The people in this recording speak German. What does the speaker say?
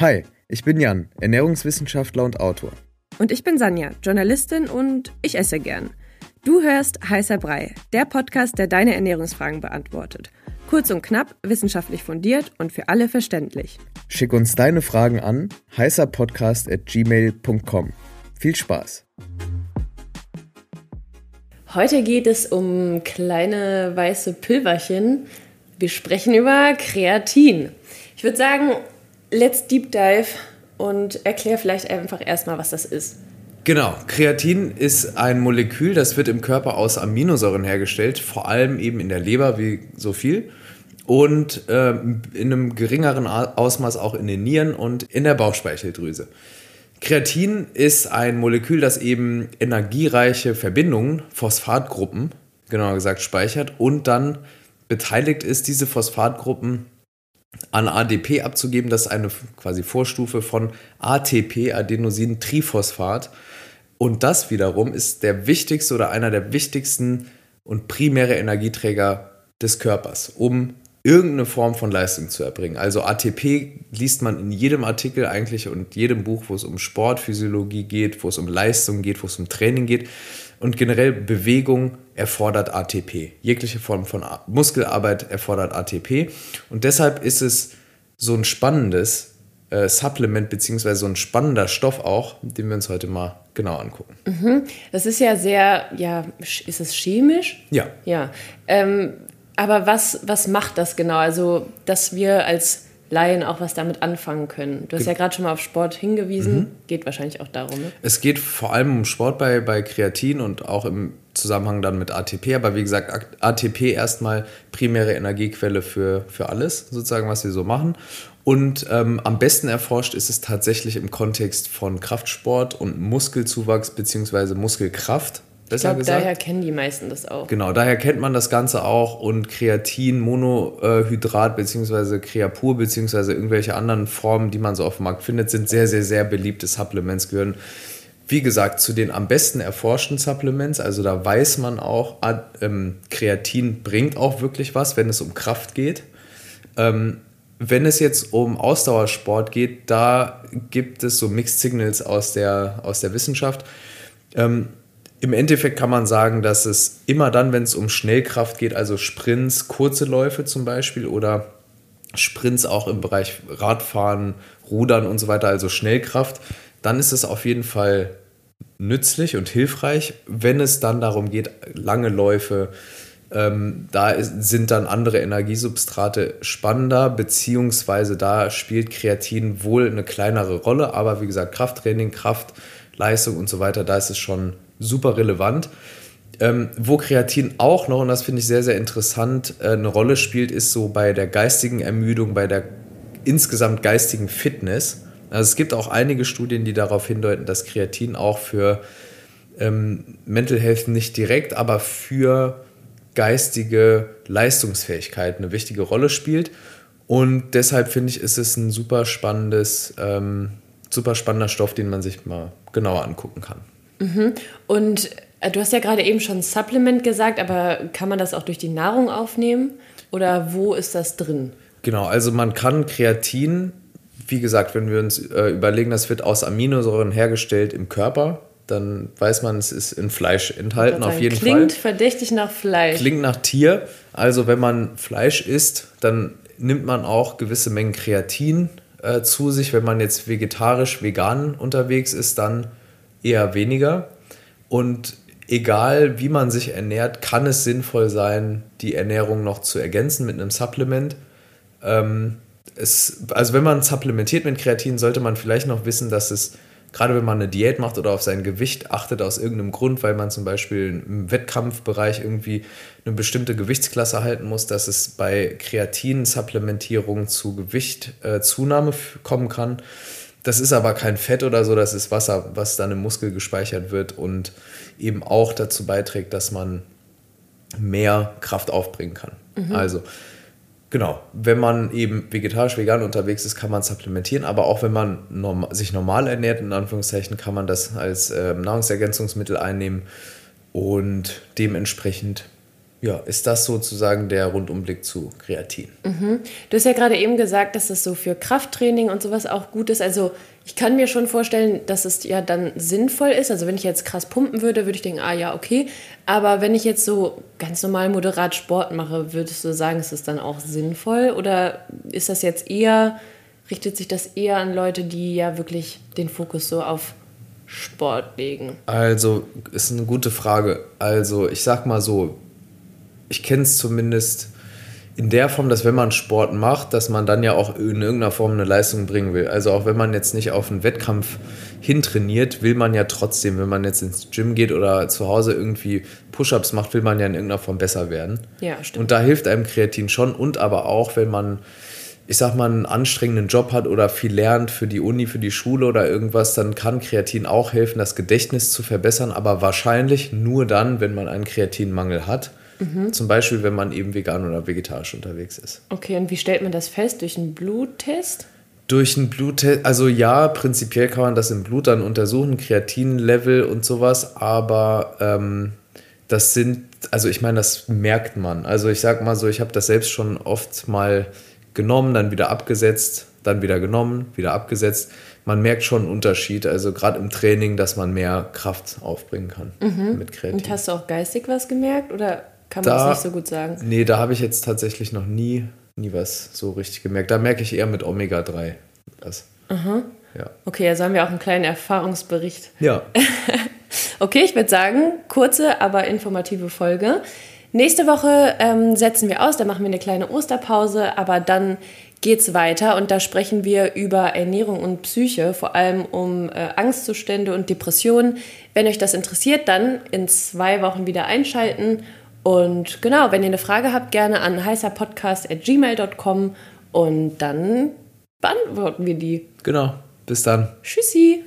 Hi, ich bin Jan, Ernährungswissenschaftler und Autor. Und ich bin Sanja, Journalistin und ich esse gern. Du hörst Heißer Brei, der Podcast, der deine Ernährungsfragen beantwortet. Kurz und knapp, wissenschaftlich fundiert und für alle verständlich. Schick uns deine Fragen an heißerpodcast.gmail.com. Viel Spaß! Heute geht es um kleine weiße Pülverchen. Wir sprechen über Kreatin. Ich würde sagen, let's deep dive und erklär vielleicht einfach erstmal, was das ist. Genau, Kreatin ist ein Molekül, das wird im Körper aus Aminosäuren hergestellt, vor allem eben in der Leber wie so viel und äh, in einem geringeren Ausmaß auch in den Nieren und in der Bauchspeicheldrüse. Kreatin ist ein Molekül, das eben energiereiche Verbindungen, Phosphatgruppen, genauer gesagt, speichert und dann beteiligt ist, diese Phosphatgruppen an ADP abzugeben. Das ist eine quasi Vorstufe von ATP, Adenosin-Triphosphat. Und das wiederum ist der wichtigste oder einer der wichtigsten und primäre Energieträger des Körpers, um irgendeine Form von Leistung zu erbringen. Also ATP liest man in jedem Artikel eigentlich und jedem Buch, wo es um Sportphysiologie geht, wo es um Leistung geht, wo es um Training geht. Und generell Bewegung erfordert ATP. Jegliche Form von Muskelarbeit erfordert ATP. Und deshalb ist es so ein spannendes äh, Supplement, beziehungsweise so ein spannender Stoff auch, den wir uns heute mal genau angucken. Mhm. Das ist ja sehr, ja, ist es chemisch? Ja. Ja. Ähm, aber was, was macht das genau? Also, dass wir als Laien auch was damit anfangen können. Du hast ja gerade schon mal auf Sport hingewiesen. Mhm. Geht wahrscheinlich auch darum. Ne? Es geht vor allem um Sport bei, bei Kreatin und auch im Zusammenhang dann mit ATP. Aber wie gesagt, ATP erstmal primäre Energiequelle für, für alles, sozusagen, was wir so machen. Und ähm, am besten erforscht ist es tatsächlich im Kontext von Kraftsport und Muskelzuwachs bzw. Muskelkraft. Ich glaube, daher kennen die meisten das auch. Genau, daher kennt man das Ganze auch und Kreatin, Monohydrat bzw. Kreapur bzw. irgendwelche anderen Formen, die man so auf dem Markt findet, sind sehr, sehr, sehr beliebte Supplements, gehören wie gesagt, zu den am besten erforschten Supplements, also da weiß man auch, ähm, Kreatin bringt auch wirklich was, wenn es um Kraft geht. Ähm, wenn es jetzt um Ausdauersport geht, da gibt es so Mixed Signals aus der, aus der Wissenschaft. Im Endeffekt kann man sagen, dass es immer dann, wenn es um Schnellkraft geht, also Sprints, kurze Läufe zum Beispiel oder Sprints auch im Bereich Radfahren, Rudern und so weiter, also Schnellkraft, dann ist es auf jeden Fall nützlich und hilfreich. Wenn es dann darum geht, lange Läufe, ähm, da ist, sind dann andere Energiesubstrate spannender, beziehungsweise da spielt Kreatin wohl eine kleinere Rolle, aber wie gesagt, Krafttraining, Kraftleistung und so weiter, da ist es schon super relevant. Ähm, wo Kreatin auch noch, und das finde ich sehr, sehr interessant, äh, eine Rolle spielt, ist so bei der geistigen Ermüdung, bei der insgesamt geistigen Fitness. Also es gibt auch einige Studien, die darauf hindeuten, dass Kreatin auch für ähm, Mental Health nicht direkt, aber für geistige Leistungsfähigkeit eine wichtige Rolle spielt. Und deshalb finde ich, ist es ein super spannendes, ähm, super spannender Stoff, den man sich mal genauer angucken kann. Mhm. Und äh, du hast ja gerade eben schon Supplement gesagt, aber kann man das auch durch die Nahrung aufnehmen? Oder wo ist das drin? Genau, also man kann Kreatin, wie gesagt, wenn wir uns äh, überlegen, das wird aus Aminosäuren hergestellt im Körper, dann weiß man, es ist in Fleisch enthalten, auf jeden klingt Fall. Klingt verdächtig nach Fleisch. Klingt nach Tier. Also wenn man Fleisch isst, dann nimmt man auch gewisse Mengen Kreatin äh, zu sich. Wenn man jetzt vegetarisch, vegan unterwegs ist, dann eher weniger. Und egal wie man sich ernährt, kann es sinnvoll sein, die Ernährung noch zu ergänzen mit einem Supplement. Ähm, es, also wenn man supplementiert mit Kreatin, sollte man vielleicht noch wissen, dass es, gerade wenn man eine Diät macht oder auf sein Gewicht achtet aus irgendeinem Grund, weil man zum Beispiel im Wettkampfbereich irgendwie eine bestimmte Gewichtsklasse halten muss, dass es bei Kreatin-Supplementierung zu Gewichtzunahme äh, kommen kann. Das ist aber kein Fett oder so, das ist Wasser, was dann im Muskel gespeichert wird und eben auch dazu beiträgt, dass man mehr Kraft aufbringen kann. Mhm. Also, genau, wenn man eben vegetarisch, vegan unterwegs ist, kann man supplementieren, aber auch wenn man norm sich normal ernährt, in Anführungszeichen, kann man das als äh, Nahrungsergänzungsmittel einnehmen und dementsprechend ja, ist das sozusagen der Rundumblick zu Kreatin. Mhm. Du hast ja gerade eben gesagt, dass das so für Krafttraining und sowas auch gut ist. Also ich kann mir schon vorstellen, dass es ja dann sinnvoll ist. Also wenn ich jetzt krass pumpen würde, würde ich denken, ah ja, okay. Aber wenn ich jetzt so ganz normal moderat Sport mache, würdest du sagen, ist es dann auch sinnvoll? Oder ist das jetzt eher, richtet sich das eher an Leute, die ja wirklich den Fokus so auf Sport legen? Also, ist eine gute Frage. Also, ich sag mal so, ich kenne es zumindest in der Form, dass wenn man Sport macht, dass man dann ja auch in irgendeiner Form eine Leistung bringen will. Also auch wenn man jetzt nicht auf einen Wettkampf hintrainiert, will man ja trotzdem, wenn man jetzt ins Gym geht oder zu Hause irgendwie Push-ups macht, will man ja in irgendeiner Form besser werden. Ja, stimmt. Und da hilft einem Kreatin schon und aber auch, wenn man ich sag mal, einen anstrengenden Job hat oder viel lernt für die Uni, für die Schule oder irgendwas, dann kann Kreatin auch helfen, das Gedächtnis zu verbessern, aber wahrscheinlich nur dann, wenn man einen Kreatinmangel hat. Mhm. Zum Beispiel, wenn man eben vegan oder vegetarisch unterwegs ist. Okay, und wie stellt man das fest? Durch einen Bluttest? Durch einen Bluttest, also ja, prinzipiell kann man das im Blut dann untersuchen, Kreatinlevel und sowas, aber ähm, das sind, also ich meine, das merkt man. Also ich sag mal so, ich habe das selbst schon oft mal genommen, dann wieder abgesetzt, dann wieder genommen, wieder abgesetzt. Man merkt schon einen Unterschied, also gerade im Training, dass man mehr Kraft aufbringen kann mhm. mit Kreatin. Und hast du auch geistig was gemerkt oder kann man da, das nicht so gut sagen? Nee, da habe ich jetzt tatsächlich noch nie, nie was so richtig gemerkt. Da merke ich eher mit Omega-3 das. Aha. Ja. Okay, also haben wir auch einen kleinen Erfahrungsbericht. Ja. okay, ich würde sagen, kurze, aber informative Folge. Nächste Woche ähm, setzen wir aus, da machen wir eine kleine Osterpause, aber dann geht es weiter und da sprechen wir über Ernährung und Psyche, vor allem um äh, Angstzustände und Depressionen. Wenn euch das interessiert, dann in zwei Wochen wieder einschalten. Und genau, wenn ihr eine Frage habt, gerne an heißerpodcast.gmail.com und dann beantworten wir die. Genau, bis dann. Tschüssi.